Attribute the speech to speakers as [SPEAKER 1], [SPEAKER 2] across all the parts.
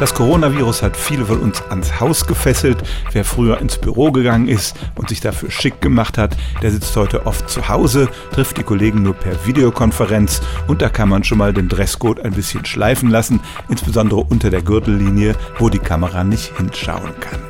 [SPEAKER 1] Das Coronavirus hat viele von uns ans Haus gefesselt. Wer früher ins Büro gegangen ist und sich dafür schick gemacht hat, der sitzt heute oft zu Hause, trifft die Kollegen nur per Videokonferenz und da kann man schon mal den Dresscode ein bisschen schleifen lassen, insbesondere unter der Gürtellinie, wo die Kamera nicht hinschauen kann.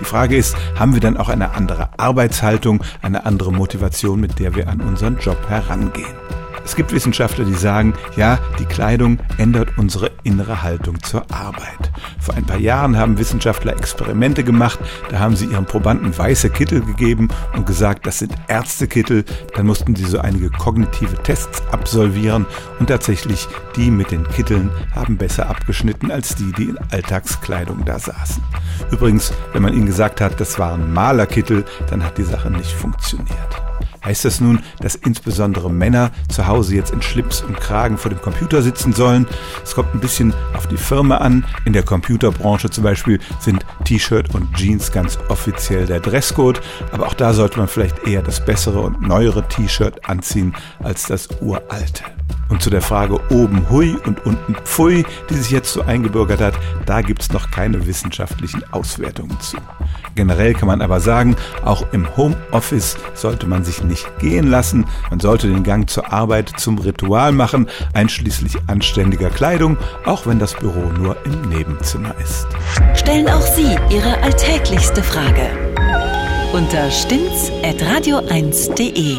[SPEAKER 1] Die Frage ist, haben wir dann auch eine andere Arbeitshaltung, eine andere Motivation, mit der wir an unseren Job herangehen? Es gibt Wissenschaftler, die sagen, ja, die Kleidung ändert unsere innere Haltung zur Arbeit. Vor ein paar Jahren haben Wissenschaftler Experimente gemacht, da haben sie ihren Probanden weiße Kittel gegeben und gesagt, das sind Ärztekittel. Dann mussten sie so einige kognitive Tests absolvieren und tatsächlich die mit den Kitteln haben besser abgeschnitten als die, die in Alltagskleidung da saßen. Übrigens, wenn man ihnen gesagt hat, das waren Malerkittel, dann hat die Sache nicht funktioniert. Heißt das nun, dass insbesondere Männer zu Hause jetzt in Schlips und Kragen vor dem Computer sitzen sollen? Es kommt ein bisschen auf die Firma an. In der Computerbranche zum Beispiel sind T-Shirt und Jeans ganz offiziell der Dresscode, aber auch da sollte man vielleicht eher das bessere und neuere T-Shirt anziehen als das uralte. Und zu der Frage oben hui und unten pfui, die sich jetzt so eingebürgert hat, da gibt es noch keine wissenschaftlichen Auswertungen zu. Generell kann man aber sagen, auch im Homeoffice sollte man sich nicht gehen lassen. Man sollte den Gang zur Arbeit zum Ritual machen, einschließlich anständiger Kleidung, auch wenn das Büro nur im Nebenzimmer ist.
[SPEAKER 2] Stellen auch Sie Ihre alltäglichste Frage unter stimmtz.radio1.de.